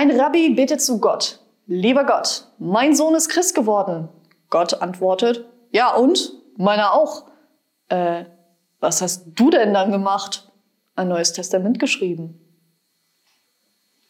Ein Rabbi betet zu Gott. Lieber Gott, mein Sohn ist Christ geworden. Gott antwortet, ja und? Meiner auch. Äh, was hast du denn dann gemacht? Ein neues Testament geschrieben.